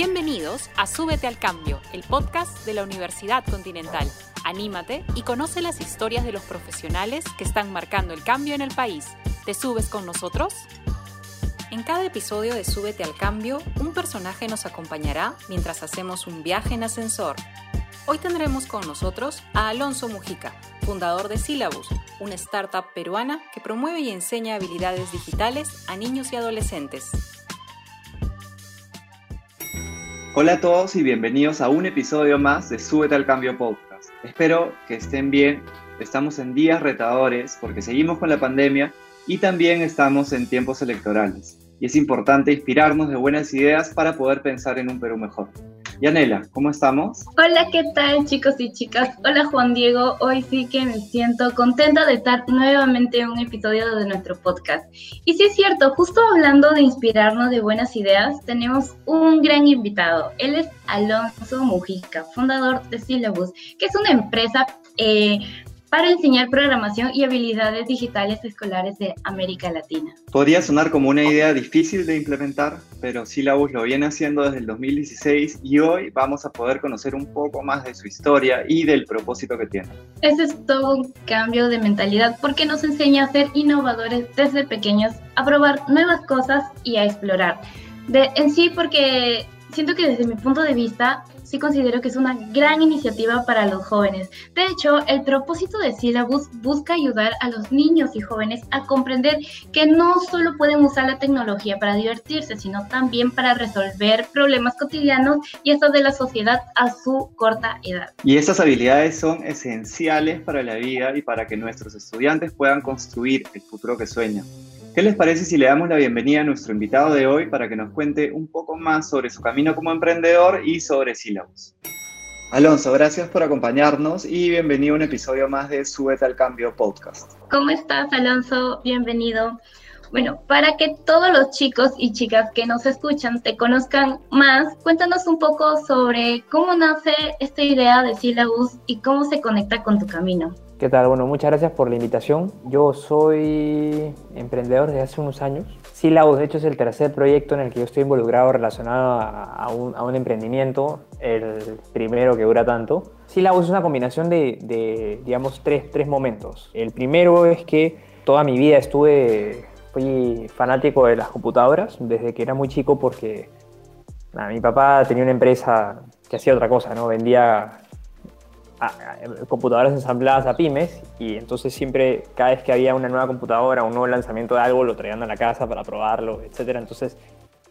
Bienvenidos a Súbete al Cambio, el podcast de la Universidad Continental. Anímate y conoce las historias de los profesionales que están marcando el cambio en el país. ¿Te subes con nosotros? En cada episodio de Súbete al Cambio, un personaje nos acompañará mientras hacemos un viaje en ascensor. Hoy tendremos con nosotros a Alonso Mujica, fundador de Syllabus, una startup peruana que promueve y enseña habilidades digitales a niños y adolescentes. Hola a todos y bienvenidos a un episodio más de Súbete al Cambio Podcast. Espero que estén bien. Estamos en días retadores porque seguimos con la pandemia y también estamos en tiempos electorales. Y es importante inspirarnos de buenas ideas para poder pensar en un Perú mejor. Yanela, ¿cómo estamos? Hola, ¿qué tal chicos y chicas? Hola Juan Diego, hoy sí que me siento contenta de estar nuevamente en un episodio de nuestro podcast. Y sí es cierto, justo hablando de inspirarnos de buenas ideas, tenemos un gran invitado. Él es Alonso Mujica, fundador de Syllabus, que es una empresa eh, para enseñar programación y habilidades digitales escolares de América Latina. Podría sonar como una idea difícil de implementar, pero Syllabus lo viene haciendo desde el 2016 y hoy vamos a poder conocer un poco más de su historia y del propósito que tiene. Ese es todo un cambio de mentalidad porque nos enseña a ser innovadores desde pequeños, a probar nuevas cosas y a explorar. De, en sí, porque siento que desde mi punto de vista, sí considero que es una gran iniciativa para los jóvenes. De hecho, el propósito de Syllabus busca ayudar a los niños y jóvenes a comprender que no solo pueden usar la tecnología para divertirse, sino también para resolver problemas cotidianos y eso de la sociedad a su corta edad. Y esas habilidades son esenciales para la vida y para que nuestros estudiantes puedan construir el futuro que sueñan. ¿Qué les parece si le damos la bienvenida a nuestro invitado de hoy para que nos cuente un poco más sobre su camino como emprendedor y sobre Syllabus? Alonso, gracias por acompañarnos y bienvenido a un episodio más de Súbete al Cambio podcast. ¿Cómo estás, Alonso? Bienvenido. Bueno, para que todos los chicos y chicas que nos escuchan te conozcan más, cuéntanos un poco sobre cómo nace esta idea de Syllabus y cómo se conecta con tu camino. ¿Qué tal? Bueno, muchas gracias por la invitación. Yo soy emprendedor desde hace unos años. Syllabus, de hecho, es el tercer proyecto en el que yo estoy involucrado relacionado a, un, emprendimiento, el primero que dura tanto. Syllabus es una combinación de, digamos, tres, tres momentos. El primero es que toda mi vida estuve, fui fanático de las computadoras desde que era muy chico porque mi papá tenía una empresa que hacía otra cosa, ¿no? Vendía computadoras ensambladas a pymes y entonces siempre cada vez que había una nueva computadora, un nuevo lanzamiento de algo, lo traían a la casa para probarlo, etcétera. Entonces,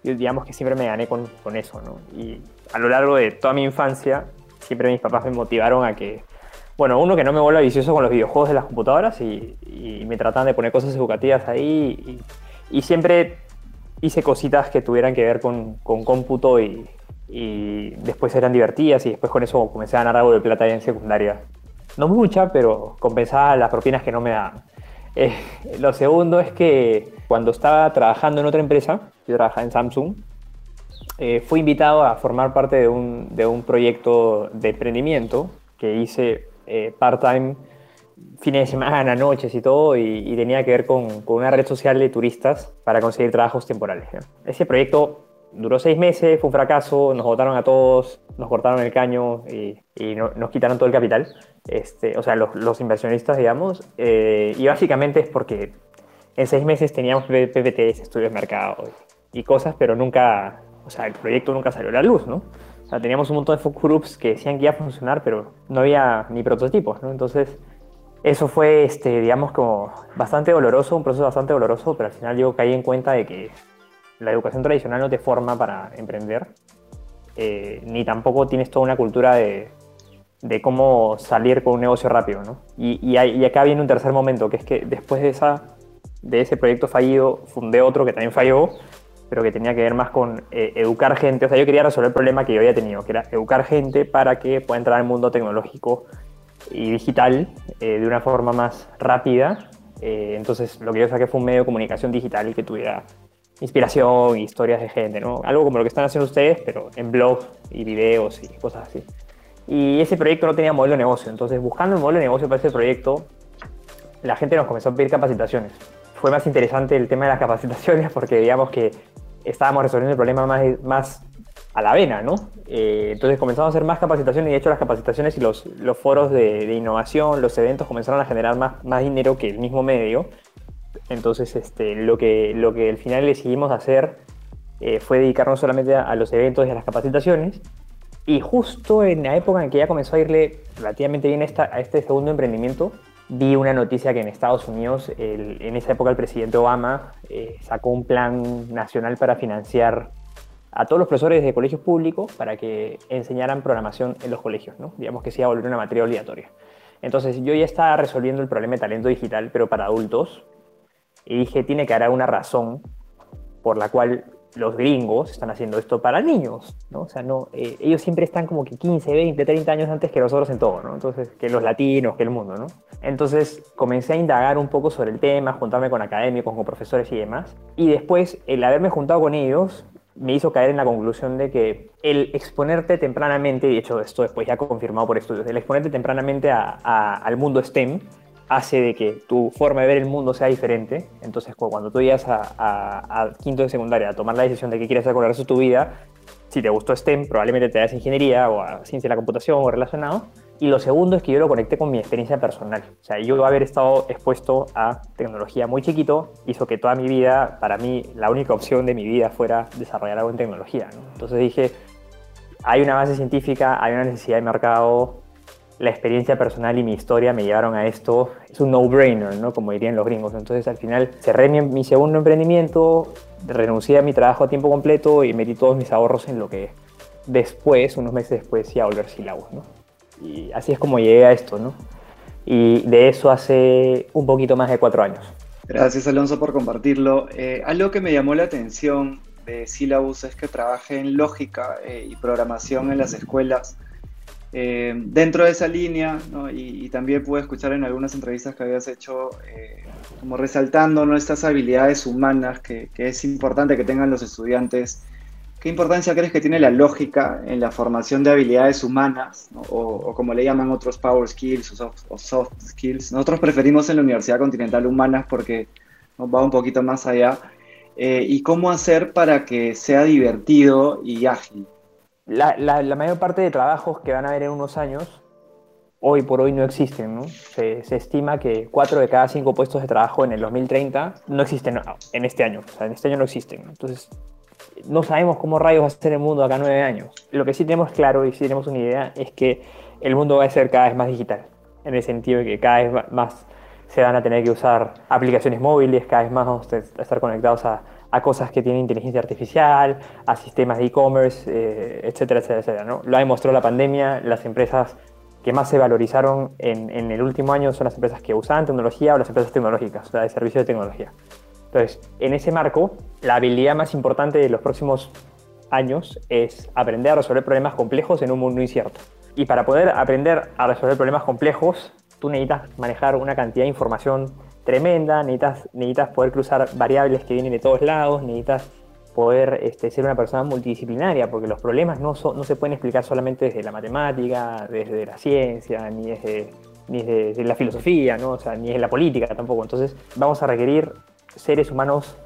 digamos que siempre me gané con, eso, ¿no? Y a lo largo de toda mi infancia, siempre mis papás me motivaron a que, bueno, uno que no me vuelva vicioso con los videojuegos de las computadoras y, me trataban de poner cosas educativas ahí y, siempre hice cositas que tuvieran que ver con cómputo y, y después eran divertidas y después con eso comencé a ganar algo de plata en secundaria. No mucha, pero compensaba las propinas que no me daban. Eh, lo segundo es que cuando estaba trabajando en otra empresa, yo trabajaba en Samsung, eh, fui invitado a formar parte de un, de un proyecto de emprendimiento que hice eh, part-time, fines de semana, noches y todo, y, tenía que ver con, con, una red social de turistas para conseguir trabajos temporales. Ese proyecto duró seis meses, fue un fracaso, nos votaron a todos, nos cortaron el caño y, nos quitaron todo el capital, este, o sea, los, inversionistas, digamos, eh, y básicamente es porque en seis meses teníamos PPTs, estudios de mercado y, cosas, pero nunca, o sea, el proyecto nunca salió a la luz, ¿no? O sea, teníamos un montón de focus groups que decían que iba a funcionar, pero no había ni prototipos, ¿no? Entonces, eso fue, este, digamos, como bastante doloroso, un proceso bastante doloroso, pero al final yo caí en cuenta de que la educación tradicional no te forma para emprender, eh, ni tampoco tienes toda una cultura de, cómo salir con un negocio rápido. ¿no? Y, y, acá viene un tercer momento, que es que después de, esa, de ese proyecto fallido, fundé otro que también falló, pero que tenía que ver más con eh, educar gente. O sea, yo quería resolver el problema que yo había tenido, que era educar gente para que pueda entrar al mundo tecnológico y digital eh, de una forma más rápida. entonces, lo que yo saqué fue un medio de comunicación digital que tuviera inspiración, historias de gente, ¿no? Algo como lo que están haciendo ustedes, pero en blogs y videos y cosas así. Y ese proyecto no tenía modelo de negocio, entonces buscando un modelo de negocio para ese proyecto, la gente nos comenzó a pedir capacitaciones. Fue más interesante el tema de las capacitaciones porque digamos que estábamos resolviendo el problema más, más a la vena, ¿no? Eh, entonces comenzamos a hacer más capacitaciones y de hecho las capacitaciones y los, los foros de, de, innovación, los eventos comenzaron a generar más, más dinero que el mismo medio. Entonces este, lo, que, lo que al final decidimos hacer eh, fue dedicarnos solamente a, los eventos y a las capacitaciones. Y justo en la época en que ya comenzó a irle relativamente bien esta, a este segundo emprendimiento, vi una noticia que en Estados Unidos, en esa época el presidente Obama eh, sacó un plan nacional para financiar a todos los profesores de colegios públicos para que enseñaran programación en los colegios, ¿no? digamos que se iba a volver una materia obligatoria. Entonces yo ya estaba resolviendo el problema de talento digital, pero para adultos, y dije, tiene que haber una razón por la cual los gringos están haciendo esto para niños, ¿no? O sea, no, eh, ellos siempre están como que 15, 20, 30 años antes que nosotros en todo, ¿no? Entonces, que los latinos, que el mundo, ¿no? Entonces, comencé a indagar un poco sobre el tema, juntarme con académicos, con profesores y demás. Y después, el haberme juntado con ellos me hizo caer en la conclusión de que el exponerte tempranamente, y de hecho esto después ya confirmado por estudios, el exponerte tempranamente al mundo STEM hace de que tu forma de ver el mundo sea diferente. Entonces, cuando tú llegas a, quinto de secundaria a tomar la decisión de qué quieres hacer con el resto de tu vida, si te gustó STEM, probablemente te das ingeniería o a ciencia de la computación o relacionado. Y lo segundo es que yo lo conecté con mi experiencia personal. O sea, yo haber estado expuesto a tecnología muy chiquito hizo que toda mi vida, para mí, la única opción de mi vida fuera desarrollar algo en tecnología. ¿no? Entonces dije, hay una base científica, hay una necesidad de mercado, la experiencia personal y mi historia me llevaron a esto. Es un no-brainer, ¿no? Como dirían los gringos. Entonces, al final, cerré mi, mi, segundo emprendimiento, renuncié a mi trabajo a tiempo completo y metí todos mis ahorros en lo que después, unos meses después, iba a volver sílabos, ¿no? Y así es como llegué a esto, ¿no? Y de eso hace un poquito más de cuatro años. Gracias, Alonso, por compartirlo. Eh, algo que me llamó la atención de Syllabus es que trabaje en lógica eh, y programación en las escuelas eh, dentro de esa línea, ¿no? y, y, también pude escuchar en algunas entrevistas que habías hecho, eh, como resaltando ¿no? estas habilidades humanas que, que, es importante que tengan los estudiantes. ¿Qué importancia crees que tiene la lógica en la formación de habilidades humanas, ¿no? o, o, como le llaman otros power skills o soft, o soft, skills? Nosotros preferimos en la Universidad Continental humanas porque nos va un poquito más allá. Eh, ¿Y cómo hacer para que sea divertido y ágil? La, la, mayor parte de trabajos que van a haber en unos años, hoy por hoy no existen. ¿no? Se, se, estima que 4 de cada 5 puestos de trabajo en el 2030 no existen en este año. O sea, en este año no existen. Entonces, no sabemos cómo rayos va a ser el mundo acá 9 años. Lo que sí tenemos claro y sí tenemos una idea es que el mundo va a ser cada vez más digital. En el sentido de que cada vez más se van a tener que usar aplicaciones móviles, cada vez más vamos a estar conectados a a cosas que tienen inteligencia artificial, a sistemas de e-commerce, eh, etcétera, etcétera, etcétera. Lo ha demostrado la pandemia, las empresas que más se valorizaron en, el último año son las empresas que usaban tecnología o las empresas tecnológicas, o sea, de servicio de tecnología. Entonces, en ese marco, la habilidad más importante de los próximos años es aprender a resolver problemas complejos en un mundo incierto. Y para poder aprender a resolver problemas complejos, tú necesitas manejar una cantidad de información tremenda, necesitas, necesitas poder cruzar variables que vienen de todos lados, necesitas poder este, ser una persona multidisciplinaria, porque los problemas no, se pueden explicar solamente desde la matemática, desde la ciencia, ni desde, ni desde la filosofía, ¿no? o sea, ni desde la política tampoco. Entonces vamos a requerir seres humanos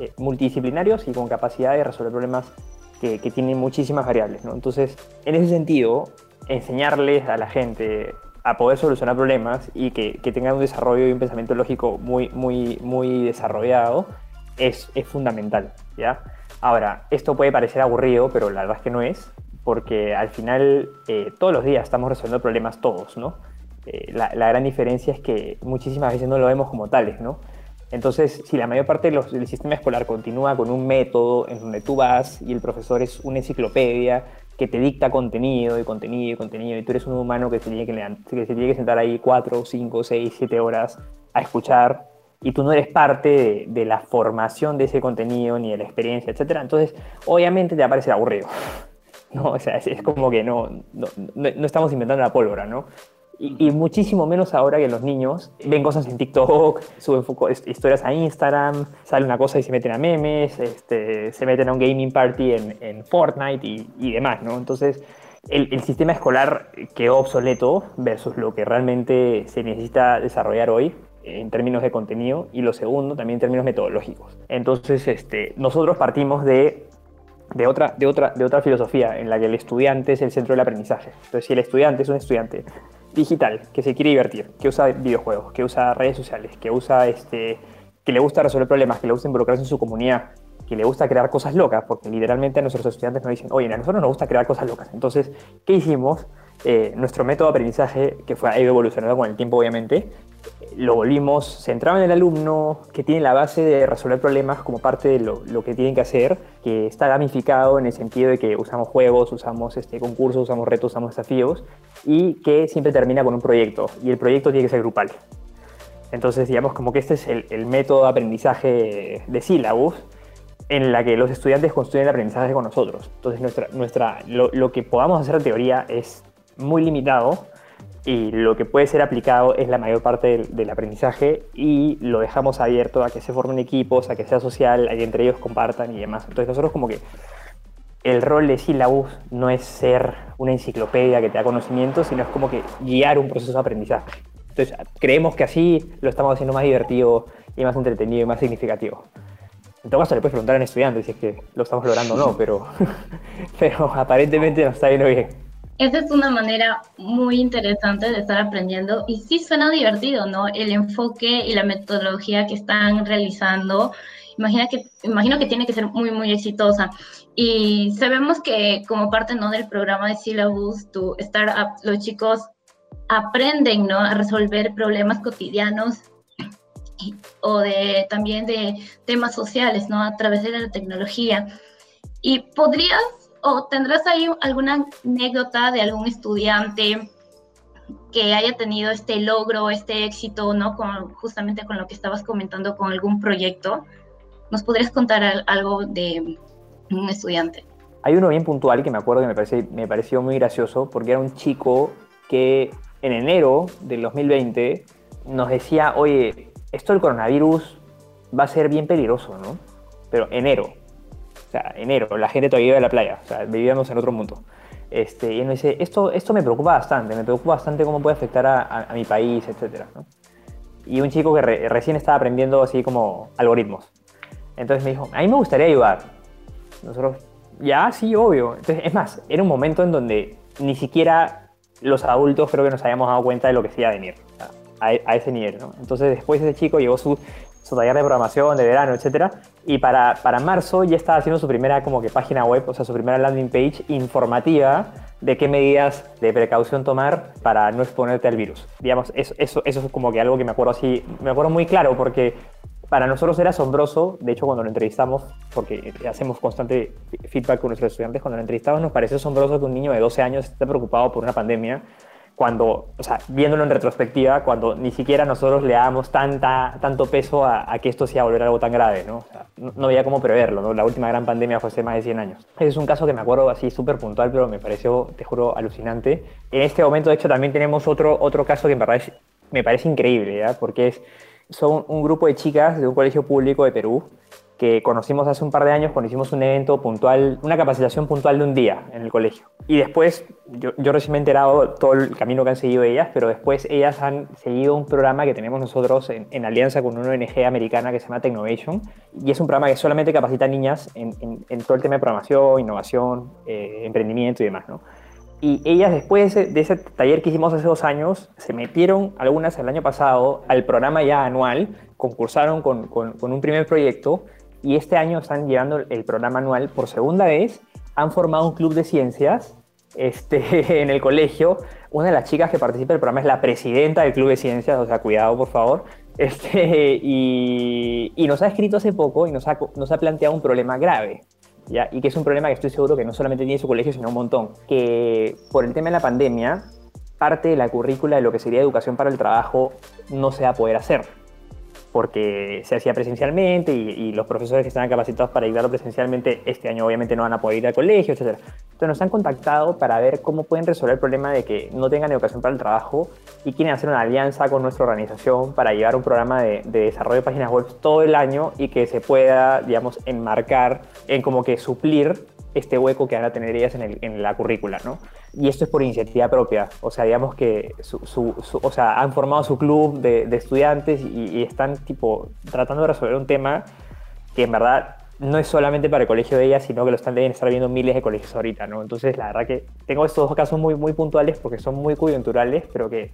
eh, multidisciplinarios y con capacidad de resolver problemas que, tienen muchísimas variables. Entonces, en ese sentido, enseñarles a la gente a poder solucionar problemas y que, que, tengan un desarrollo y un pensamiento lógico muy, muy, muy desarrollado es, es fundamental, ¿ya? Ahora, esto puede parecer aburrido, pero la verdad es que no es, porque al final eh, todos los días estamos resolviendo problemas todos, ¿no? Eh, la, la, gran diferencia es que muchísimas veces no lo vemos como tales, ¿no? Entonces, si la mayor parte del sistema escolar continúa con un método en donde tú vas y el profesor es una enciclopedia que te dicta contenido y contenido y contenido, y tú eres un humano que se tiene que, se tiene que sentar ahí cuatro, cinco, seis, siete horas a escuchar, y tú no eres parte de, la formación de ese contenido ni de la experiencia, etc. Entonces, obviamente te va a aburrido. ¿no? O sea, es, es como que no, no, no, estamos inventando la pólvora, ¿no? Y, y, muchísimo menos ahora que los niños ven cosas en TikTok, suben historias a Instagram, sale una cosa y se meten a memes, este, se meten a un gaming party en, en Fortnite y, y, demás, ¿no? Entonces, el, el, sistema escolar quedó obsoleto versus lo que realmente se necesita desarrollar hoy en términos de contenido y lo segundo también en términos metodológicos. Entonces, este, nosotros partimos de de otra, de, otra, de otra filosofía en la que el estudiante es el centro del aprendizaje. Entonces, si el estudiante es un estudiante digital, que se quiere divertir, que usa videojuegos, que usa redes sociales, que usa este, que le gusta resolver problemas, que le gusta involucrarse en su comunidad, que le gusta crear cosas locas, porque literalmente a nuestros estudiantes nos dicen, oye, a nosotros nos gusta crear cosas locas. Entonces, ¿qué hicimos? Eh, nuestro método de aprendizaje, que fue, ha evolucionando con el tiempo, obviamente, lo volvimos centrado en el alumno, que tiene la base de resolver problemas como parte de lo, lo, que tienen que hacer, que está gamificado en el sentido de que usamos juegos, usamos este, concursos, usamos retos, usamos desafíos, y que siempre termina con un proyecto, y el proyecto tiene que ser grupal. Entonces, digamos como que este es el, método de aprendizaje de sílabus, en la que los estudiantes construyen el aprendizaje con nosotros. Entonces, nuestra, nuestra, lo, lo que podamos hacer en teoría es muy limitado, y lo que puede ser aplicado es la mayor parte del, del, aprendizaje y lo dejamos abierto a que se formen equipos, a que sea social, a que entre ellos compartan y demás. Entonces nosotros como que el rol de Syllabus no es ser una enciclopedia que te da conocimiento, sino es como que guiar un proceso de aprendizaje. Entonces creemos que así lo estamos haciendo más divertido y más entretenido y más significativo. En todo caso le puedes preguntar a un estudiante si es que lo estamos logrando o no, pero, pero aparentemente nos está yendo bien. Esa es una manera muy interesante de estar aprendiendo y sí suena divertido, ¿no? El enfoque y la metodología que están realizando, imagina que, imagino que tiene que ser muy, muy exitosa. Y sabemos que como parte, ¿no? Del programa de Syllabus, tu startup, los chicos aprenden, ¿no? A resolver problemas cotidianos o de, también de temas sociales, ¿no? A través de la tecnología. Y podrías o tendrás ahí alguna anécdota de algún estudiante que haya tenido este logro, este éxito, ¿no? Con, justamente con lo que estabas comentando con algún proyecto. ¿Nos podrías contar algo de un estudiante? Hay uno bien puntual que me acuerdo que me, parece, me pareció muy gracioso porque era un chico que en enero del 2020 nos decía, oye, esto del coronavirus va a ser bien peligroso, ¿no? Pero enero, o sea, enero, la gente todavía iba a la playa, o sea, vivíamos en otro mundo. Este, y él me dice, esto, esto me preocupa bastante, me preocupa bastante cómo puede afectar a, mi país, etc. ¿no? Y un chico que re, recién estaba aprendiendo así como algoritmos. Entonces me dijo, a mí me gustaría ayudar. Nosotros, ya, sí, obvio. Entonces, es más, era un momento en donde ni siquiera los adultos creo que nos habíamos dado cuenta de lo que se iba a venir, a, ese nivel. ¿no? Entonces después ese chico llevó su, su taller de programación de verano, etcétera, y para, para marzo ya estaba haciendo su primera como que página web, o sea, su primera landing page informativa de qué medidas de precaución tomar para no exponerte al virus. Digamos, eso, eso, eso es como que algo que me acuerdo así, me acuerdo muy claro porque para nosotros era asombroso, de hecho cuando lo entrevistamos, porque hacemos constante feedback con nuestros estudiantes, cuando lo entrevistamos nos pareció asombroso que un niño de 12 años esté preocupado por una pandemia cuando, o sea, viéndolo en retrospectiva, cuando ni siquiera nosotros le damos tanta, tanto peso a, que esto sea volver algo tan grave, ¿no? O sea, no, no, había cómo preverlo, ¿no? La última gran pandemia fue hace más de 100 años. Ese es un caso que me acuerdo así súper puntual, pero me pareció, te juro, alucinante. En este momento, de hecho, también tenemos otro, otro caso que me parece, me parece increíble, ¿ya? Porque es, son un grupo de chicas de un colegio público de Perú que conocimos hace un par de años cuando hicimos un evento puntual, una capacitación puntual de un día en el colegio. Y después, yo, recién me he enterado todo el camino que han seguido ellas, pero después ellas han seguido un programa que tenemos nosotros en, alianza con una ONG americana que se llama Technovation. Y es un programa que solamente capacita niñas en todo el tema de programación, innovación, eh, emprendimiento y demás, ¿no? Y ellas después de ese, taller que hicimos hace dos años, se metieron algunas el año pasado al programa ya anual, concursaron con, un primer proyecto y este año están llevando el programa anual por segunda vez. Han formado un club de ciencias este, en el colegio. Una de las chicas que participa del programa es la presidenta del club de ciencias, o sea, cuidado por favor. Este, y, nos ha escrito hace poco y nos ha planteado un problema grave. Y que es un problema que estoy seguro que no solamente tiene su colegio, sino un montón. Que por el tema de la pandemia, parte de la currícula de lo que sería educación para el trabajo no se va a poder hacer porque se hacía presencialmente y, y, los profesores que estaban capacitados para ayudarlo presencialmente este año obviamente no van a poder ir al colegio, etc. Entonces nos han contactado para ver cómo pueden resolver el problema de que no tengan educación para el trabajo y quieren hacer una alianza con nuestra organización para llevar un programa de, de desarrollo de páginas web todo el año y que se pueda, digamos, enmarcar en como que suplir este hueco que van a tener ellas en, el, en la currícula, ¿no? Y esto es por iniciativa propia, o sea, digamos que su, su, o sea, han formado su club de, estudiantes y, están tipo tratando de resolver un tema que en verdad no es solamente para el colegio de ella, sino que lo están deben estar viendo miles de colegios ahorita, ¿no? Entonces, la verdad que tengo estos dos casos muy, muy puntuales porque son muy coyunturales, pero que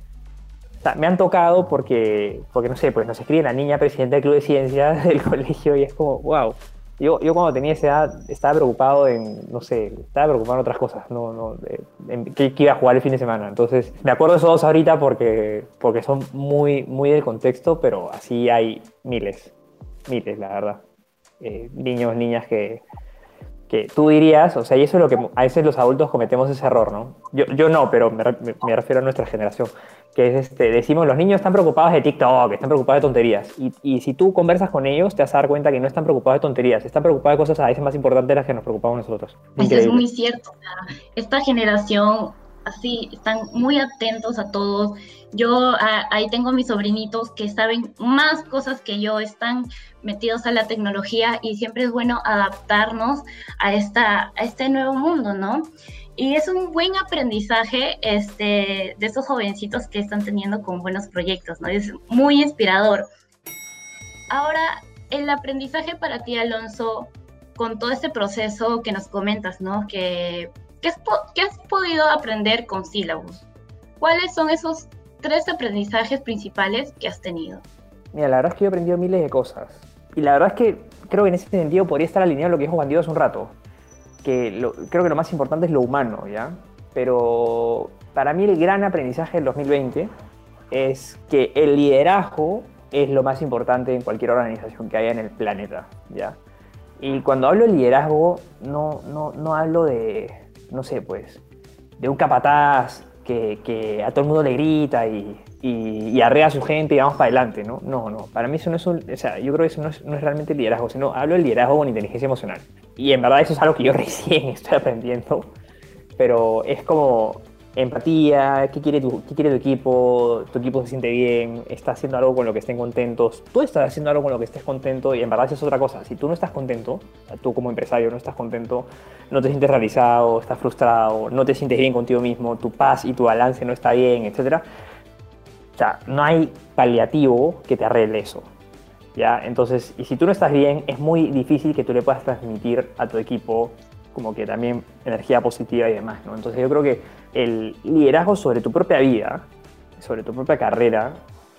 me han tocado porque, porque, no sé, pues nos escribe la niña presidenta del Club de Ciencias del colegio y es como, wow. Yo, yo cuando tenía esa edad estaba preocupado en, no sé, estaba preocupado en otras cosas, no, no, en qué, iba a jugar el fin de semana. Entonces, me acuerdo de esos dos ahorita porque, porque son muy, muy del contexto, pero así hay miles, miles, la verdad. Eh, niños, niñas que, que tú dirías, o sea, y eso es lo que a veces los adultos cometemos ese error, ¿no? Yo, yo no, pero me, me refiero a nuestra generación que es este, decimos, los niños están preocupados de TikTok, están preocupados de tonterías. Y, y, si tú conversas con ellos, te vas a dar cuenta que no están preocupados de tonterías, están preocupados de cosas a veces más importantes de las que nos preocupamos nosotros. Eso es muy cierto. Esta generación, así, están muy atentos a todos. Yo ahí tengo mis sobrinitos que saben más cosas que yo, están metidos a la tecnología y siempre es bueno adaptarnos a, esta, este nuevo mundo, ¿no? Y es un buen aprendizaje este, de esos jovencitos que están teniendo con buenos proyectos, ¿no? Es muy inspirador. Ahora, el aprendizaje para ti, Alonso, con todo este proceso que nos comentas, ¿no? Que, ¿qué, has, podido aprender con Syllabus? ¿Cuáles son esos tres aprendizajes principales que has tenido? Mira, la verdad es que yo he aprendido miles de cosas. Y la verdad es que creo que en ese sentido podría estar alineado lo que dijo Juan Diego hace un rato que creo que lo más importante es lo humano, ¿ya? Pero para mí el gran aprendizaje del 2020 es que el liderazgo es lo más importante en cualquier organización que haya en el planeta, ¿ya? Y cuando hablo de liderazgo, no, no, no hablo de, no sé, pues, de un capataz que, que, a todo el mundo le grita y, y, arrea a su gente y vamos para adelante, ¿no? No, no. Para mí eso no es un, o sea, yo creo que eso no es, no es realmente liderazgo, sino hablo de liderazgo con inteligencia emocional. Y en verdad eso es algo que yo recién estoy aprendiendo, pero es como empatía, qué quiere, tu, equipo, tu equipo se siente bien, está haciendo algo con lo que estén contentos, tú estás haciendo algo con lo que estés contento y en verdad eso es otra cosa. Si tú no estás contento, tú como empresario no estás contento, no te sientes realizado, estás frustrado, no te sientes bien contigo mismo, tu paz y tu balance no está bien, etc. O sea, no hay paliativo que te arregle eso. ¿ya? Entonces, y si tú no estás bien, es muy difícil que tú le puedas transmitir a tu equipo como que también energía positiva y demás, ¿no? Entonces yo creo que el liderazgo sobre tu propia vida, sobre tu propia carrera,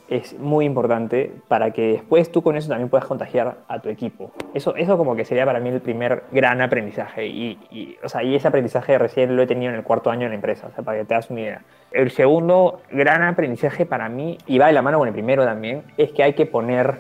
es muy importante para que después tú con eso también puedas contagiar a tu equipo. Eso, eso como que sería para mí el primer gran aprendizaje. Y, o sea, y ese aprendizaje recién lo he tenido en el cuarto año en la empresa, o sea, para que te das una idea. El segundo gran aprendizaje para mí, y va de la mano con el primero también, es que hay que poner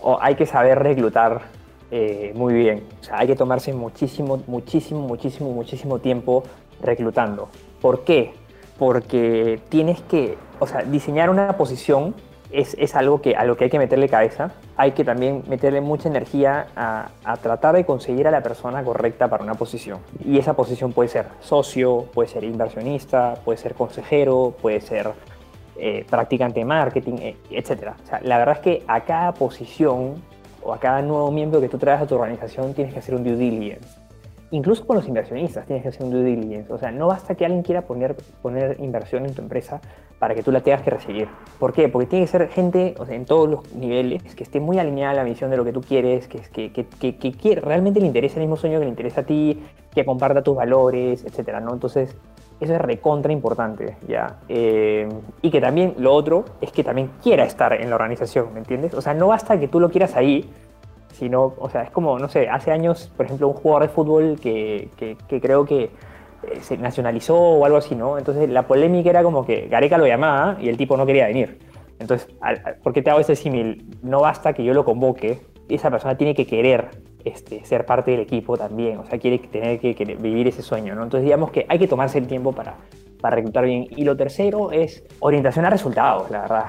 o hay que saber reclutar eh, muy bien. O sea, hay que tomarse muchísimo, muchísimo, muchísimo, muchísimo tiempo reclutando. ¿Por qué? Porque tienes que, o sea, diseñar una posición es, es, algo que, a lo que hay que meterle cabeza. Hay que también meterle mucha energía a, a, tratar de conseguir a la persona correcta para una posición. Y esa posición puede ser socio, puede ser inversionista, puede ser consejero, puede ser eh, practicante de marketing, eh, etc. O sea, la verdad es que a cada posición o a cada nuevo miembro que tú traes a tu organización tienes que hacer un due diligence. Incluso con los inversionistas tienes que hacer un due diligence. O sea, no basta que alguien quiera poner, inversión en tu empresa para que tú la tengas que recibir. ¿Por qué? Porque tiene que ser gente o sea, en todos los niveles que esté muy alineada a la misión de lo que tú quieres, que, realmente le interese el mismo sueño que le interesa a ti, que comparta tus valores, etc. ¿no? Entonces, eso es recontra importante, ¿ya? Eh, y que también lo otro es que también quiera estar en la organización, ¿me entiendes? O sea, no basta que tú lo quieras ahí, sino, o sea, es como, no sé, hace años, por ejemplo, un jugador de fútbol que, que, creo que eh, se nacionalizó o algo así, ¿no? Entonces la polémica era como que Gareca lo llamaba y el tipo no quería venir. Entonces, ¿por qué te hago ese símil? No basta que yo lo convoque, esa persona tiene que querer este, ser parte del equipo también, o sea, quiere tener que, vivir ese sueño, ¿no? Entonces digamos que hay que tomarse el tiempo para, para reclutar bien. Y lo tercero es orientación a resultados, la verdad.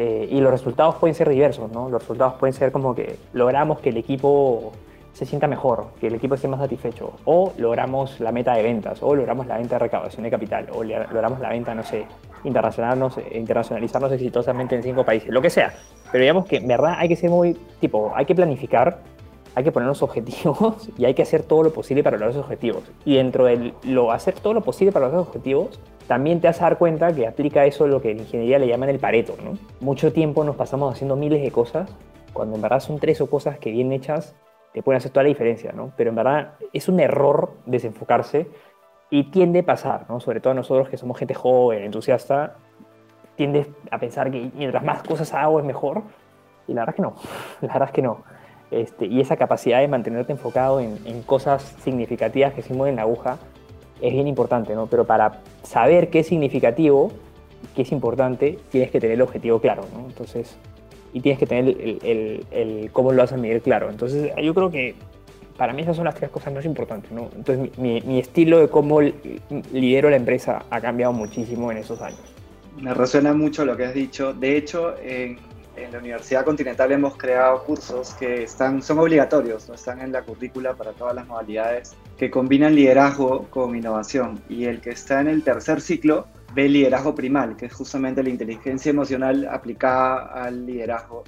Eh, y los resultados pueden ser diversos, ¿no? Los resultados pueden ser como que logramos que el equipo se sienta mejor, que el equipo esté más satisfecho, o logramos la meta de ventas, o logramos la venta de recaudación de capital, o logramos la venta, no sé, internacionalizarnos, internacionalizarnos exitosamente en cinco países, lo que sea. Pero digamos que en verdad hay que ser muy, tipo, hay que planificar hay que ponernos objetivos y hay que hacer todo lo posible para lograr esos objetivos. Y dentro de lo hacer todo lo posible para lograr esos objetivos, también te vas a dar cuenta que aplica eso lo que en ingeniería le llaman el pareto. Mucho tiempo nos pasamos haciendo miles de cosas, cuando en verdad son tres o cosas que bien hechas te pueden hacer toda la diferencia, ¿no? Pero en verdad es un error desenfocarse y tiende a pasar, ¿no? Sobre todo nosotros que somos gente joven, entusiasta, tiende a pensar que mientras más cosas hago es mejor. Y la verdad es que no, la verdad es que no. Este, y esa capacidad de mantenerte enfocado en, cosas significativas que se mueven la aguja es bien importante, ¿no? Pero para saber qué es significativo, qué es importante, tienes que tener el objetivo claro, ¿no? Entonces, y tienes que tener el, cómo lo vas a medir claro. Entonces, yo creo que para mí esas son las tres cosas más importantes, ¿no? Entonces, mi, estilo de cómo lidero la empresa ha cambiado muchísimo en esos años. Me resuena mucho lo que has dicho. De hecho, en la Universidad Continental hemos creado cursos que están, son obligatorios, ¿no? están en la currícula para todas las modalidades, que combinan liderazgo con innovación. Y el que está en el tercer ciclo ve liderazgo primal, que es justamente la inteligencia emocional aplicada al liderazgo.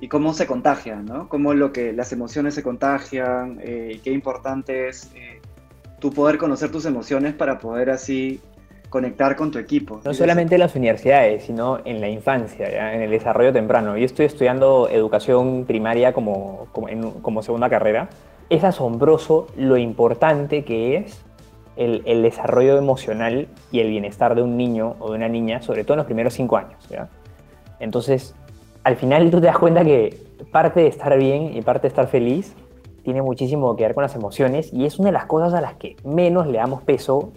Y cómo se contagia, ¿no? Cómo lo que, las emociones se contagian, eh, y qué importante es eh, poder conocer tus emociones para poder así conectar con tu equipo. No solamente en las universidades, sino en la infancia, en el desarrollo temprano. Yo estoy estudiando educación primaria como, como, segunda carrera. Es asombroso lo importante que es el, desarrollo emocional y el bienestar de un niño o de una niña, sobre todo en los primeros cinco años. Entonces, al final tú te das cuenta que parte de estar bien y parte de estar feliz tiene muchísimo que ver con las emociones y es una de las cosas a las que menos le damos peso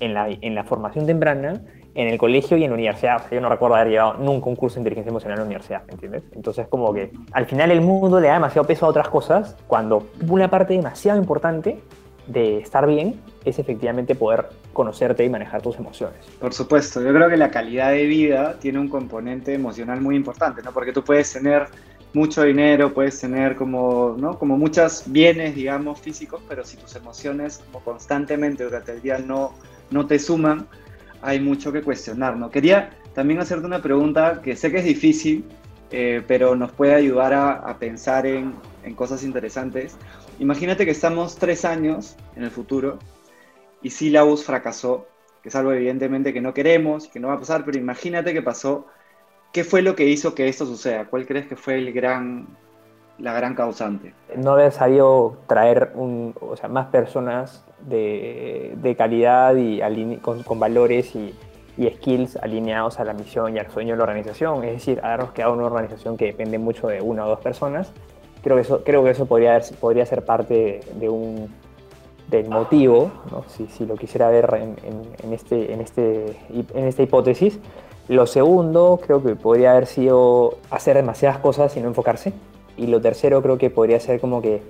en la, en la formación temprana, en el colegio y en la universidad. Yo no recuerdo haber llevado nunca un curso de inteligencia emocional en la universidad, ¿me entiendes? Entonces, como que al final el mundo le da demasiado peso a otras cosas cuando una parte demasiado importante de estar bien es efectivamente poder conocerte y manejar tus emociones. Por supuesto, yo creo que la calidad de vida tiene un componente emocional muy importante, ¿no? Porque tú puedes tener mucho dinero, puedes tener como, ¿no? como muchos bienes, digamos, físicos, pero si tus emociones como constantemente durante el día no, no te suman, hay mucho que cuestionar, ¿no? Quería también hacerte una pregunta que sé que es difícil, eh, pero nos puede ayudar a, a pensar en, en, cosas interesantes. Imagínate que estamos tres años en el futuro y Syllabus fracasó, que es algo evidentemente que no queremos, que no va a pasar, pero imagínate que pasó. ¿Qué fue lo que hizo que esto suceda? ¿Cuál crees que fue el gran, la gran causante? No haber sabido traer o sea, más personas de, de calidad y con, valores y, y, skills alineados a la misión y al sueño de la organización. Es decir, habernos quedado una organización que depende mucho de una o dos personas. Creo que eso, creo que eso podría, podría ser parte de un, del motivo, ¿no? si, si, lo quisiera ver en, en, en, este, en, este, en esta hipótesis. Lo segundo, creo que podría haber sido hacer demasiadas cosas y no enfocarse. Y lo tercero, creo que podría ser como que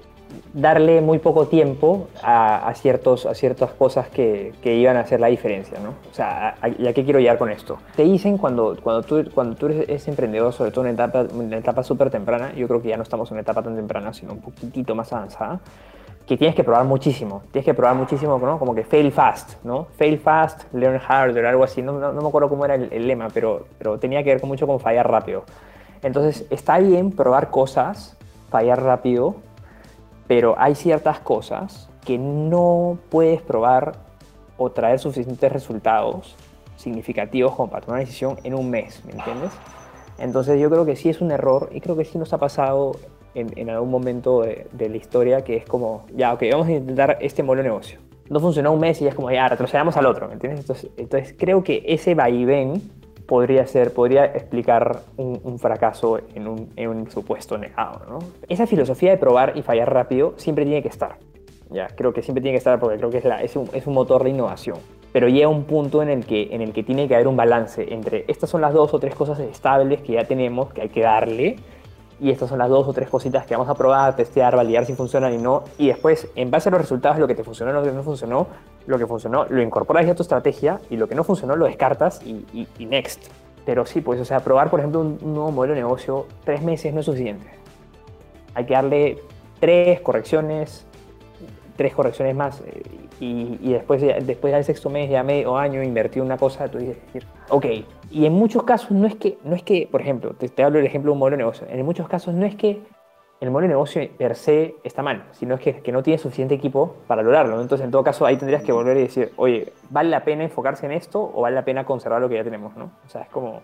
darle muy poco tiempo a, ciertos, a ciertas cosas que, que, iban a hacer la diferencia, ¿no? O sea, a, ¿y a qué quiero llegar con esto? Te dicen cuando, cuando, tú, cuando tú eres emprendedor, sobre todo en una etapa, etapa súper temprana, yo creo que ya no estamos en una etapa tan temprana, sino un poquitito más avanzada, que tienes que probar muchísimo, tienes que probar muchísimo, ¿no? Como que fail fast, ¿no? Fail fast, learn harder, algo así, no, no, me acuerdo cómo era el, lema, pero, pero tenía que ver mucho con fallar rápido. Entonces, está bien probar cosas, fallar rápido, pero hay ciertas cosas que no puedes probar o traer suficientes resultados significativos como para tomar una decisión en un mes, ¿me entiendes? Entonces yo creo que sí es un error y creo que sí nos ha pasado en, algún momento de, de, la historia que es como, ya, ok, vamos a intentar este modelo de negocio. No funcionó un mes y ya es como, ya, retrocedamos al otro, ¿me entiendes? Entonces, entonces creo que ese vaivén podría ser, podría explicar un, fracaso en un, supuesto negado. Esa filosofía de probar y fallar rápido siempre tiene que estar. Ya, creo que siempre tiene que estar porque creo que es, es, un, es un motor de innovación. Pero llega un punto en el, que, en el que tiene que haber un balance entre estas son las dos o tres cosas estables que ya tenemos, que hay que darle, y estas son las dos o tres cositas que vamos a probar, testear, validar si funcionan y no, y después, en base a los resultados, lo que te funcionó, lo que no funcionó, lo que funcionó, lo incorporas a tu estrategia, y lo que no funcionó, lo descartas y, y, y next. Pero sí, pues, o sea, probar, por ejemplo, un, un nuevo modelo de negocio, tres meses no es suficiente. Hay que darle tres correcciones, tres correcciones más, eh, y, y, después, después del sexto mes, ya medio año, invertir una cosa, tú dices, ok. Y en muchos casos no es que, no es que por ejemplo, te, te hablo del ejemplo de un modelo de negocio, en muchos casos no es que el modelo de negocio per se está mal, sino es que, que no tiene suficiente equipo para lograrlo. Entonces, en todo caso, ahí tendrías que volver y decir, oye, ¿vale la pena enfocarse en esto o vale la pena conservar lo que ya tenemos? ¿no? O sea, es como,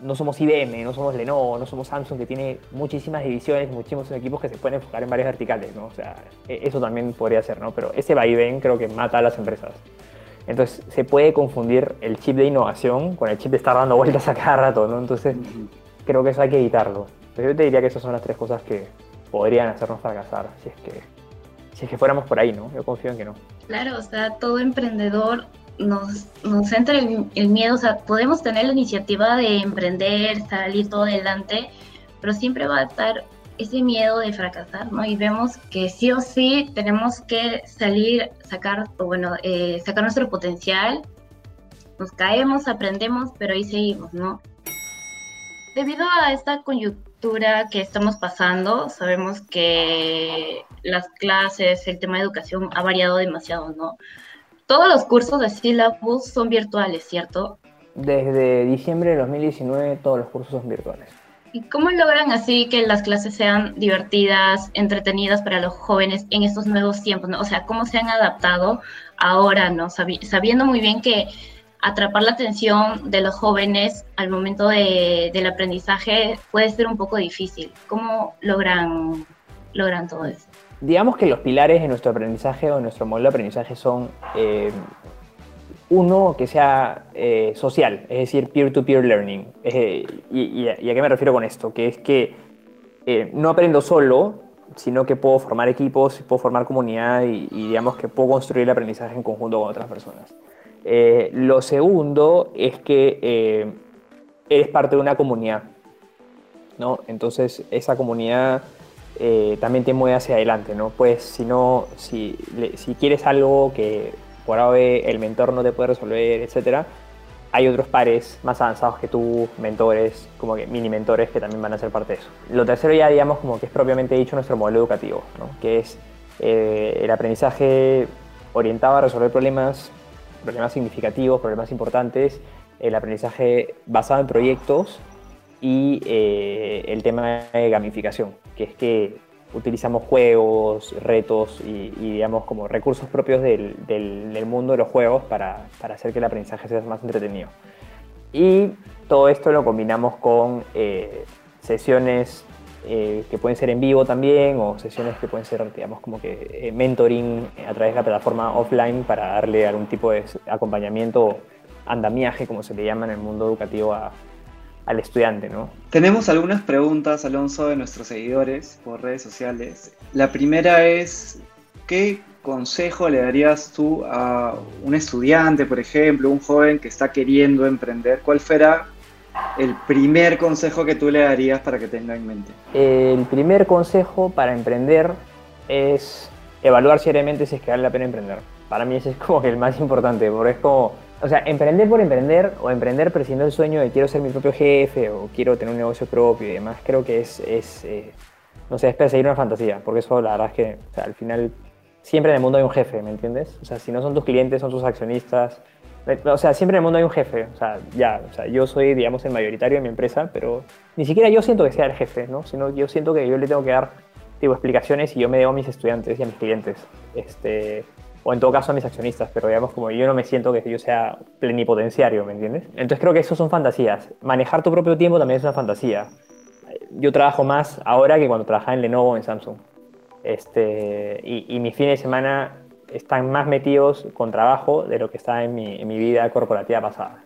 no somos IBM, no somos Lenovo, no somos Samsung, que tiene muchísimas divisiones, muchísimos equipos que se pueden enfocar en varias verticales, ¿no? O sea, e, eso también podría ser, ¿no? Pero ese vaivén creo que mata a las empresas. Entonces, se puede confundir el chip de innovación con el chip de estar dando vueltas a cada rato, ¿no? Entonces, creo que eso hay que evitarlo. Pero yo te diría que esas son las tres cosas que podrían hacernos fracasar, si es que, si es que fuéramos por ahí, ¿no? Yo confío en que no. Claro, o sea, todo emprendedor nos, nos entra el, miedo, o sea, podemos tener la iniciativa de emprender, salir todo adelante, pero siempre va a estar ese miedo de fracasar, ¿no? Y vemos que sí o sí tenemos que salir, sacar, o bueno, eh, sacar nuestro potencial, nos caemos, aprendemos, pero ahí seguimos, ¿no? Debido a esta coyuntura que estamos pasando, sabemos que las clases, el tema de educación ha variado demasiado, ¿no? Todos los cursos de Syllabus son virtuales, ¿cierto? Desde diciembre de 2019 todos los cursos son virtuales. ¿Y cómo logran así que las clases sean divertidas, entretenidas para los jóvenes en estos nuevos tiempos? ¿no? O sea, ¿cómo se han adaptado ahora, ¿no? sabiendo muy bien que atrapar la atención de los jóvenes al momento del aprendizaje puede ser un poco difícil. ¿Cómo logran, logran todo eso? Digamos que los pilares de nuestro aprendizaje o nuestro modelo de aprendizaje son eh, uno que sea eh, social, es decir, peer-to-peer learning. y, a, qué me refiero con esto? Que es que eh, no aprendo solo, sino que puedo formar equipos, puedo formar comunidad y, digamos que puedo construir el aprendizaje en conjunto con otras personas. lo segundo es que eres parte de una comunidad, ¿no? Entonces esa comunidad eh, también te mueve hacia adelante, ¿no? Pues si no, si, si quieres algo que por ahora el mentor no te puede resolver, etcétera, hay otros pares más avanzados que tú, mentores, como que mini mentores que también van a ser parte de eso. Lo tercero ya, digamos, como que es propiamente dicho nuestro modelo educativo, ¿no? que es eh, el aprendizaje orientado a resolver problemas, problemas significativos, problemas importantes, el aprendizaje basado en proyectos y eh, el tema de gamificación, que es que utilizamos juegos, retos y, digamos como recursos propios del, del, mundo de los juegos para, para, hacer que el aprendizaje sea más entretenido. Y todo esto lo combinamos con eh, sesiones eh, que pueden ser en vivo también o sesiones que pueden ser, digamos, como que mentoring a través de la plataforma offline para darle algún tipo de acompañamiento, andamiaje, como se le llama en el mundo educativo a, al estudiante, ¿no? Tenemos algunas preguntas, Alonso, de nuestros seguidores por redes sociales. La primera es, ¿qué consejo le darías tú a un estudiante, por ejemplo, un joven que está queriendo emprender? ¿Cuál fuera el primer consejo que tú le darías para que tenga en mente? El primer consejo para emprender es evaluar seriamente si es que vale la pena emprender. Para mí ese es como que el más importante, porque es como o sea, emprender por emprender o emprender persiguiendo el sueño de quiero ser mi propio jefe o quiero tener un negocio propio y demás, creo que es, es eh, no sé, es perseguir una fantasía, porque eso la verdad es que o sea, al final siempre en el mundo hay un jefe, ¿me entiendes? O sea, si no son tus clientes, son tus accionistas. O sea, siempre en el mundo hay un jefe. O sea, ya, o sea, yo soy, digamos, el mayoritario de mi empresa, pero ni siquiera yo siento que sea el jefe, ¿no? Sino yo siento que yo le tengo que dar, digo, explicaciones y yo me debo a mis estudiantes y a mis clientes. Este, o en todo caso a mis accionistas, pero digamos como yo no me siento que yo sea plenipotenciario, ¿me entiendes? Entonces creo que eso son fantasías. Manejar tu propio tiempo también es una fantasía. Yo trabajo más ahora que cuando trabajaba en Lenovo o en Samsung. Este, y, mis fines de semana están más metidos con trabajo de lo que está en mi, vida corporativa pasada.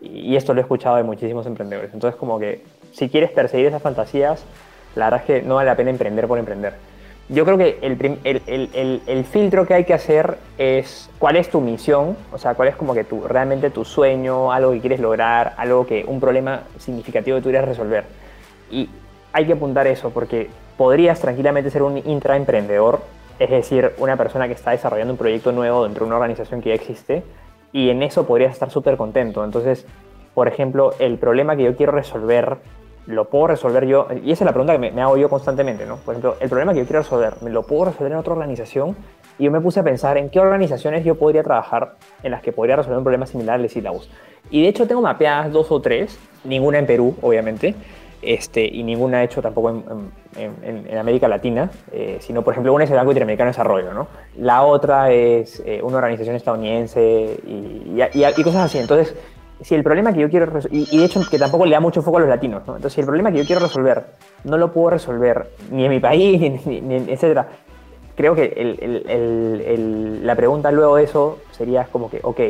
Y, y esto lo he escuchado de muchísimos emprendedores. Entonces como que si quieres perseguir esas fantasías, la verdad es que no vale la pena emprender por emprender yo creo que el, filtro que hay que hacer es cuál es tu misión, o sea, cuál es como que tu, realmente tu sueño, algo que quieres lograr, algo que, un problema significativo que tú quieres resolver. Y hay que apuntar eso porque podrías tranquilamente ser un intraemprendedor, es decir, una persona que está desarrollando un proyecto nuevo dentro de una organización que ya existe y en eso podrías estar súper contento. Entonces, por ejemplo, el problema que yo quiero resolver lo puedo resolver yo, y esa es la pregunta que me, hago yo constantemente, ¿no? Por ejemplo, el problema que yo quiero resolver, ¿me lo puedo resolver en otra organización? Y yo me puse a pensar en qué organizaciones yo podría trabajar en las que podría resolver un problema similar al de Syllabus. Y de hecho tengo mapeadas dos o tres, ninguna en Perú, obviamente, este, y ninguna hecho tampoco en, América Latina, eh, sino por ejemplo una es el Banco Interamericano de Desarrollo, ¿no? La otra es eh, una organización estadounidense y, y, y, cosas así. Entonces, si el problema que yo quiero y, y, de hecho que tampoco le da mucho foco a los latinos, ¿no? entonces si el problema que yo quiero resolver no lo puedo resolver ni en mi país, ni, etcétera, creo que la pregunta luego de eso sería como que, ok,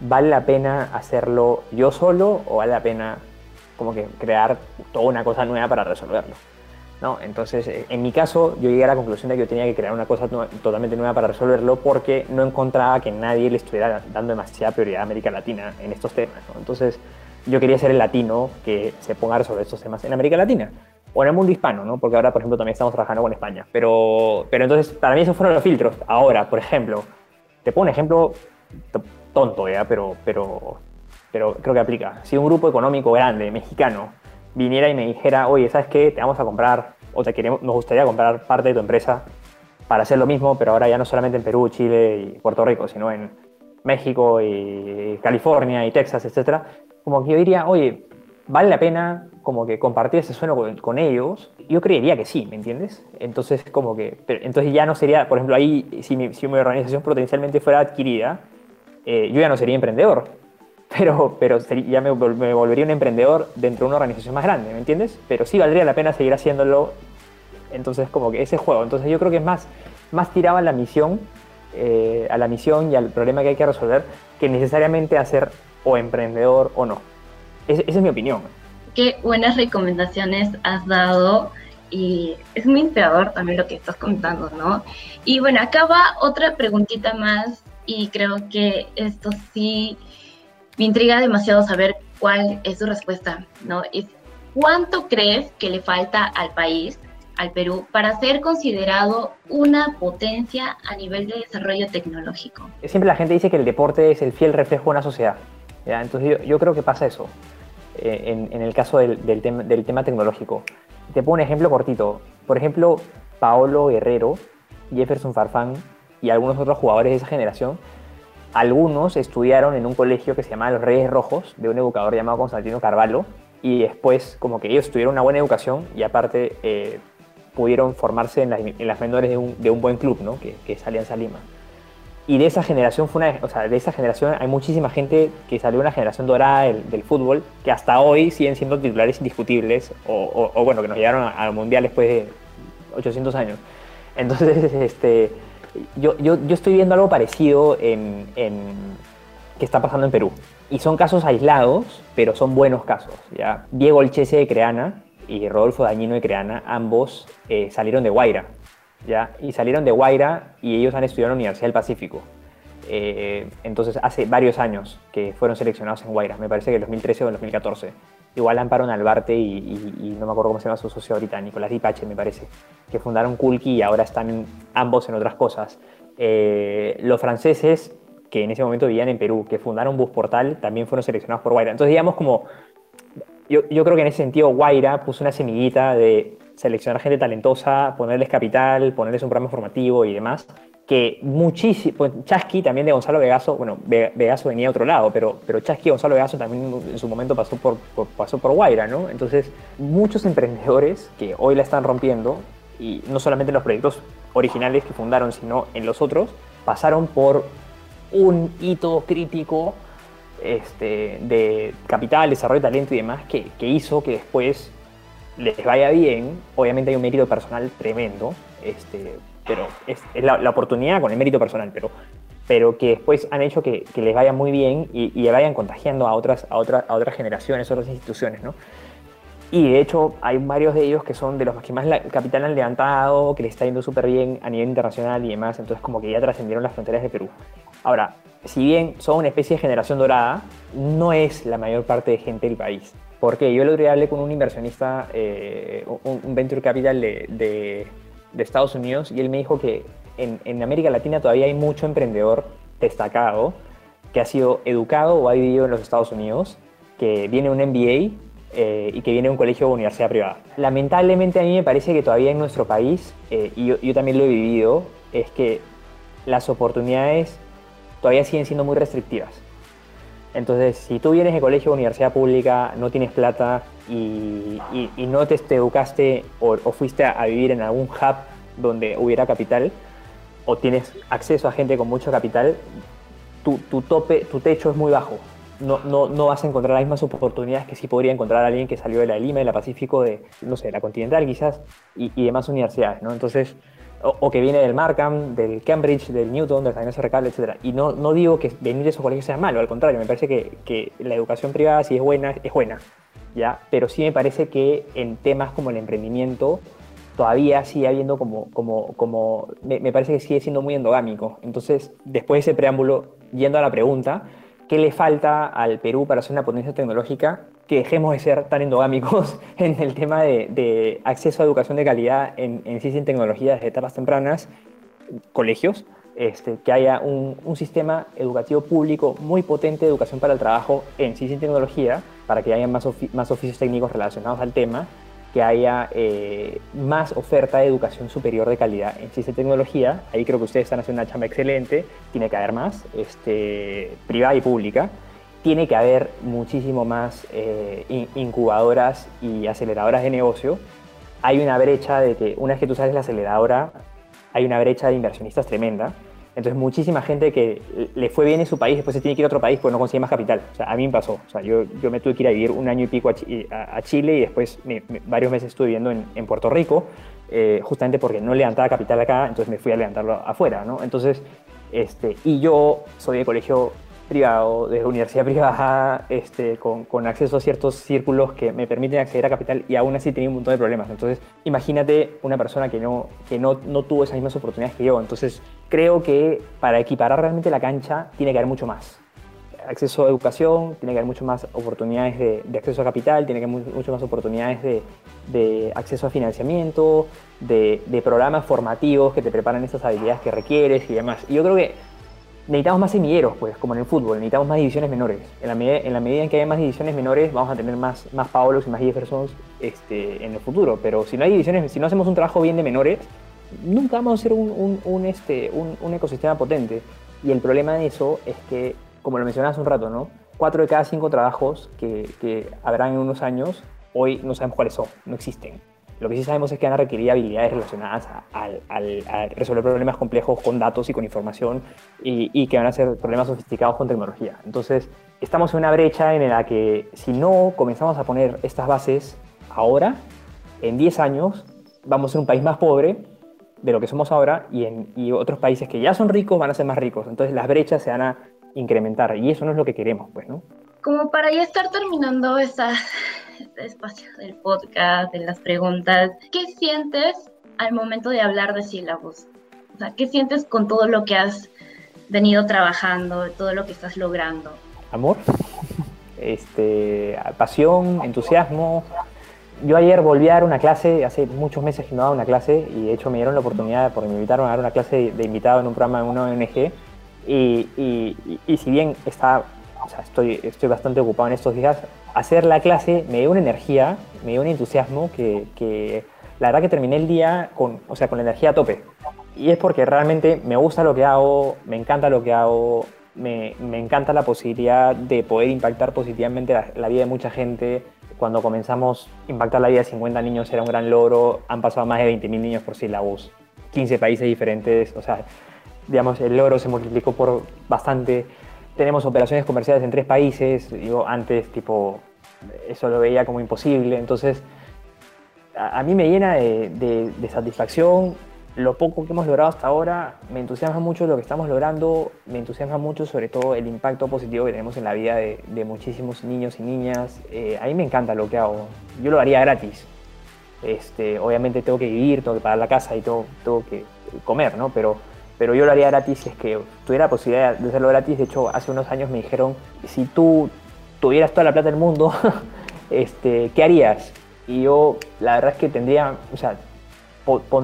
¿vale la pena hacerlo yo solo o vale la pena como que crear toda una cosa nueva para resolverlo? ¿No? Entonces, eh, en mi caso, yo llegué a la conclusión de que yo tenía que crear una cosa totalmente nueva para resolverlo porque no encontraba que nadie le estuviera dando demasiada prioridad a América Latina en estos temas. Entonces, yo quería ser el latino que se ponga a resolver estos temas en América Latina o en el mundo hispano, ¿no? porque ahora, por ejemplo, también estamos trabajando con España. Pero, pero entonces, para mí esos fueron los filtros. Ahora, por ejemplo, te pongo un ejemplo tonto, ¿ya? Pero, pero, pero creo que aplica. Si un grupo económico grande, mexicano, viniera y me dijera, oye, ¿sabes qué? Te vamos a comprar, o te queremos, nos gustaría comprar parte de tu empresa para hacer lo mismo, pero ahora ya no solamente en Perú, Chile y Puerto Rico, sino en México y California y Texas, etcétera, como que yo diría, oye, ¿vale la pena como que compartir ese sueño con, ellos? Yo creería que sí, ¿me entiendes? Entonces, como que, entonces ya no sería, por ejemplo, ahí, si mi, si mi organización potencialmente fuera adquirida, eh, yo ya no sería emprendedor, pero, pero ya me, volvería un emprendedor dentro de una organización más grande, ¿me entiendes? Pero sí valdría la pena seguir haciéndolo. Entonces, como que ese juego. Entonces, yo creo que es más, más tirado a la misión, eh, a la misión y al problema que hay que resolver, que necesariamente hacer o emprendedor o no. esa es mi opinión. Qué buenas recomendaciones has dado y es muy inspirador también lo que estás contando, ¿no? Y bueno, acá va otra preguntita más y creo que esto sí me intriga demasiado saber cuál es su respuesta, ¿no? ¿Cuánto crees que le falta al país, al Perú, para ser considerado una potencia a nivel de desarrollo tecnológico? Siempre la gente dice que el deporte es el fiel reflejo de una sociedad. ¿ya? Entonces yo, creo que pasa eso eh, en, el caso del, del tema tecnológico. Te pongo un ejemplo cortito. Por ejemplo, Paolo Guerrero, Jefferson Farfán y algunos otros jugadores de esa generación algunos estudiaron en un colegio que se llamaba Los Reyes Rojos, de un educador llamado Constantino Carvalho, y después como que ellos tuvieron una buena educación y aparte eh, pudieron formarse en, las menores de un, buen club, ¿no? que, que es Alianza Lima. Y de esa generación fue una, o sea, de esa generación hay muchísima gente que salió una generación dorada del, fútbol que hasta hoy siguen siendo titulares indiscutibles o, o bueno, que nos llegaron al mundial después de 800 años. Entonces, este, yo, yo, yo estoy viendo algo parecido en, que está pasando en Perú. Y son casos aislados, pero son buenos casos. ¿ya? Diego Olchese de Creana y Rodolfo Dañino de Creana, ambos eh, salieron de Guaira. ¿ya? Y salieron de Guaira y ellos han estudiado en la Universidad del Pacífico. Eh, entonces, hace varios años que fueron seleccionados en Guaira, me parece que en 2013 o en 2014. Igual Amparo Nalbarte y, y, no me acuerdo cómo se llama su socio ahorita, Nicolás Dipache, me parece, que fundaron Kulki y ahora están ambos en otras cosas. Eh, los franceses, que en ese momento vivían en Perú, que fundaron Busportal, también fueron seleccionados por Guaira. Entonces, digamos como, yo, yo creo que en ese sentido Guaira puso una semillita de seleccionar gente talentosa, ponerles capital, ponerles un programa formativo y demás, que muchísimo, pues Chasqui también de Gonzalo Vegaso, bueno, Vegaso venía a otro lado, pero, pero Chasqui Gonzalo Vegaso también en su momento pasó por, pasó por Guaira, ¿no? Entonces, muchos emprendedores que hoy la están rompiendo, y no solamente en los proyectos originales que fundaron, sino en los otros, pasaron por un hito crítico este, de capital, desarrollo, talento y demás, que, que hizo que después les vaya bien. Obviamente hay un mérito personal tremendo, este, pero es, la, oportunidad con el mérito personal, pero, pero que después han hecho que, les vaya muy bien y, y, vayan contagiando a otras, a, otras, a otras generaciones, otras instituciones, ¿no? Y de hecho hay varios de ellos que son de los que más capital han levantado, que les está yendo súper bien a nivel internacional y demás, entonces como que ya trascendieron las fronteras de Perú. Ahora, si bien son una especie de generación dorada, no es la mayor parte de gente del país. Porque yo el otro día hablé con un inversionista, eh, un, venture capital de Estados Unidos y él me dijo que en, América Latina todavía hay mucho emprendedor destacado que ha sido educado o ha vivido en los Estados Unidos, que viene un MBA eh, y que viene de un colegio o universidad privada. Lamentablemente a mí me parece que todavía en nuestro país, eh, y yo también lo he vivido, es que las oportunidades todavía siguen siendo muy restrictivas. Entonces, si tú vienes de colegio o universidad pública, no tienes plata y, no te, educaste o, fuiste a, vivir en algún hub donde hubiera capital, o tienes acceso a gente con mucho capital, tu, tope, tu techo es muy bajo. no, vas a encontrar las mismas oportunidades que sí podría encontrar alguien que salió de la Lima, de la Pacífico, de, no sé, la Continental quizás, y, demás universidades. Entonces, o, que viene del Markham, del Cambridge, del Newton, del San Recable, etc. Y no, no digo que venir de esos colegios sea malo, al contrario, me parece que, la educación privada, si es buena, es buena, ¿ya? Pero sí me parece que en temas como el emprendimiento, todavía sigue habiendo como, como, como me, me, parece que sigue siendo muy endogámico. Entonces, después de ese preámbulo, yendo a la pregunta, ¿qué le falta al Perú para ser una potencia tecnológica? Que dejemos de ser tan endogámicos en el tema de, acceso a educación de calidad en, en ciencia y tecnología desde etapas tempranas, colegios, este, que haya un, sistema educativo público muy potente de educación para el trabajo en ciencia y tecnología, para que haya más oficios técnicos relacionados al tema, que haya eh, más oferta de educación superior de calidad en ciencia y tecnología. Ahí creo que ustedes están haciendo una chamba excelente. Tiene que haber más, este, privada y pública. Tiene que haber muchísimo más eh, incubadoras y aceleradoras de negocio. Hay una brecha de que una vez que tú sales la aceleradora, hay una brecha de inversionistas tremenda. Entonces, muchísima gente que le fue bien en su país, después se tiene que ir a otro país porque no consigue más capital. O sea, a mí me pasó. O sea, yo, yo me tuve que ir a vivir un año y pico a, a Chile y después varios meses estuve viviendo en, en Puerto Rico, eh, justamente porque no levantaba capital acá, entonces me fui a levantarlo afuera, ¿no? Entonces, este, y yo soy de colegio privado, de universidad privada, este, con, con, acceso a ciertos círculos que me permiten acceder a capital y aún así tenía un montón de problemas. Entonces, imagínate una persona que no, que no, no tuvo esas mismas oportunidades que yo. Entonces, creo que para equiparar realmente la cancha tiene que haber mucho más. Acceso a educación, tiene que haber mucho más oportunidades de, de acceso a capital, tiene que haber mucho más oportunidades de, de acceso a financiamiento, de, de programas formativos que te preparan esas habilidades que requieres y demás. Y yo creo que necesitamos más semilleros, pues, como en el fútbol, necesitamos más divisiones menores. En la, medida, en la medida en que haya más divisiones menores, vamos a tener más, más Paolos y más Jeffersons este, en el futuro. Pero si no hay divisiones, si no hacemos un trabajo bien de menores, nunca vamos a hacer un, un, este, un, ecosistema potente. Y el problema de eso es que, como lo mencionaba hace un rato, ¿no? Cuatro de cada cinco trabajos que, que habrán en unos años, hoy no sabemos cuáles son, no existen. Lo que sí sabemos es que van a requerir habilidades relacionadas a, a, resolver problemas complejos con datos y con información y, y, que van a ser problemas sofisticados con tecnología. Entonces, estamos en una brecha en la que si no comenzamos a poner estas bases ahora, en 10 años vamos a ser un país más pobre de lo que somos ahora y, en, y otros países que ya son ricos van a ser más ricos. Entonces, las brechas se van a incrementar y eso no es lo que queremos, pues, ¿no? Como para ya estar terminando esta, este espacio del podcast, de las preguntas, ¿qué sientes al momento de hablar de sílabos? O sea, ¿qué sientes con todo lo que has venido trabajando, todo lo que estás logrando? Amor, este, pasión, entusiasmo. Yo ayer volví a dar una clase, hace muchos meses que no daba una clase, y de hecho me dieron la oportunidad, porque me invitaron a dar una clase de invitado en un programa de una ONG, y, y, y, y si bien está estoy, bastante ocupado en estos días, hacer la clase me dio una energía, me dio un entusiasmo que, la verdad que terminé el día con, o sea, con la energía a tope. Y es porque realmente me gusta lo que hago, me encanta lo que hago, me, encanta la posibilidad de poder impactar positivamente la, vida de mucha gente. Cuando comenzamos a impactar la vida de 50 niños era un gran logro, han pasado más de 20.000 niños por sílabos, 15 países diferentes, o sea, digamos, el logro se multiplicó por bastante tenemos operaciones comerciales en tres países, digo, antes tipo, eso lo veía como imposible, entonces a, mí me llena de, satisfacción. Lo poco que hemos logrado hasta ahora, me entusiasma mucho lo que estamos logrando, me entusiasma mucho sobre todo el impacto positivo que tenemos en la vida de, de muchísimos niños y niñas, eh, a mí me encanta lo que hago, yo lo haría gratis, este, obviamente tengo que vivir, tengo que pagar la casa y tengo, tengo que comer, ¿no? Pero pero yo lo haría gratis si es que tuviera la posibilidad de hacerlo gratis. De hecho, hace unos años me dijeron, si tú tuvieras toda la plata del mundo, este, ¿qué harías? Y yo, la verdad es que tendría, o sea,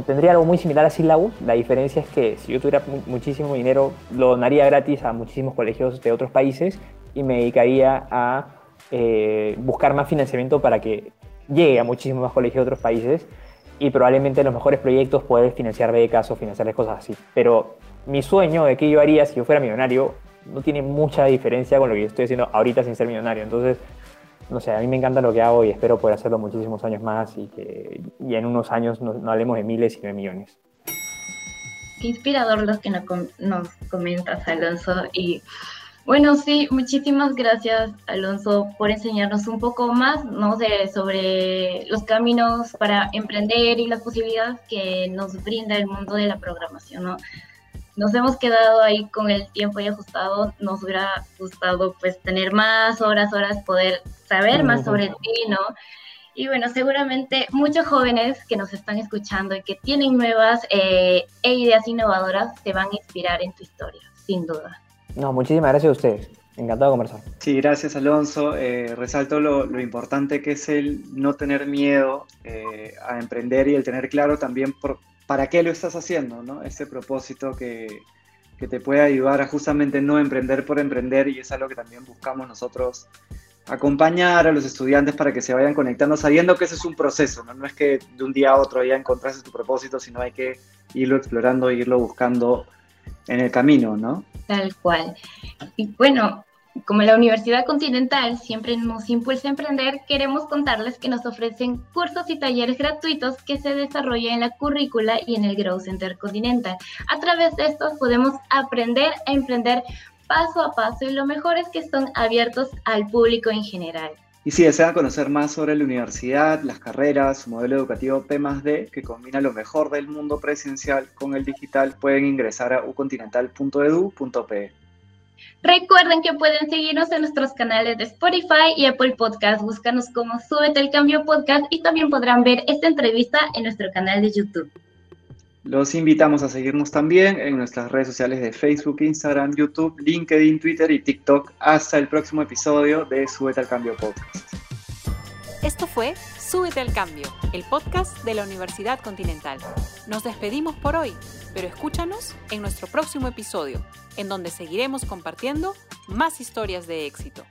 tendría algo muy similar a Syllabus. La diferencia es que si yo tuviera muchísimo dinero, lo donaría gratis a muchísimos colegios de otros países y me dedicaría a eh, buscar más financiamiento para que llegue a muchísimos más colegios de otros países y probablemente los mejores proyectos poder financiar becas o financiarles cosas así. Pero mi sueño de qué yo haría si yo fuera millonario no tiene mucha diferencia con lo que yo estoy haciendo ahorita sin ser millonario. Entonces, no sé, a mí me encanta lo que hago y espero poder hacerlo muchísimos años más y que y en unos años no, hablemos de miles, sino de millones. Qué inspirador los que nos comentas, Alonso. Y Bueno, sí, muchísimas gracias, Alonso, por enseñarnos un poco más ¿no? sobre los caminos para emprender y las posibilidades que nos brinda el mundo de la programación. ¿no? Nos hemos quedado ahí con el tiempo y ajustado. Nos hubiera gustado pues tener más horas, horas, poder saber más sobre ti, ¿no? Y bueno, seguramente muchos jóvenes que nos están escuchando y que tienen nuevas eh, e ideas innovadoras se van a inspirar en tu historia, sin duda. No, muchísimas gracias a ustedes. Encantado de conversar. Sí, gracias Alonso. Eh, resalto lo, importante que es el no tener miedo eh, a emprender y el tener claro también para qué lo estás haciendo, ¿no? Ese propósito que, que te puede ayudar a justamente no emprender por emprender y es algo que también buscamos nosotros acompañar a los estudiantes para que se vayan conectando, sabiendo que ese es un proceso, ¿no? No es que de un día a otro ya encontraste tu propósito, sino hay que irlo explorando, irlo buscando en el camino, ¿no? Tal cual. Y bueno, como la Universidad Continental siempre nos impulsa a emprender, queremos contarles que nos ofrecen cursos y talleres gratuitos que se desarrollan en la currícula y en el Grow Center Continental. A través de estos podemos aprender a emprender paso a paso y lo mejor es que están abiertos al público en general. Y si desean conocer más sobre la universidad, las carreras, su modelo educativo P+D, que combina lo mejor del mundo presencial con el digital, pueden ingresar a ucontinental.edu.pe. Recuerden que pueden seguirnos en nuestros canales de Spotify y Apple Podcast. Búscanos como Súbete el Cambio Podcast y también podrán ver esta entrevista en nuestro canal de YouTube. Los invitamos a seguirnos también en nuestras redes sociales de Facebook, Instagram, YouTube, LinkedIn, Twitter y TikTok. Hasta el próximo episodio de Súbete al Cambio Podcast. Esto fue Súbete al Cambio, el podcast de la Universidad Continental. Nos despedimos por hoy, pero escúchanos en nuestro próximo episodio, en donde seguiremos compartiendo más historias de éxito.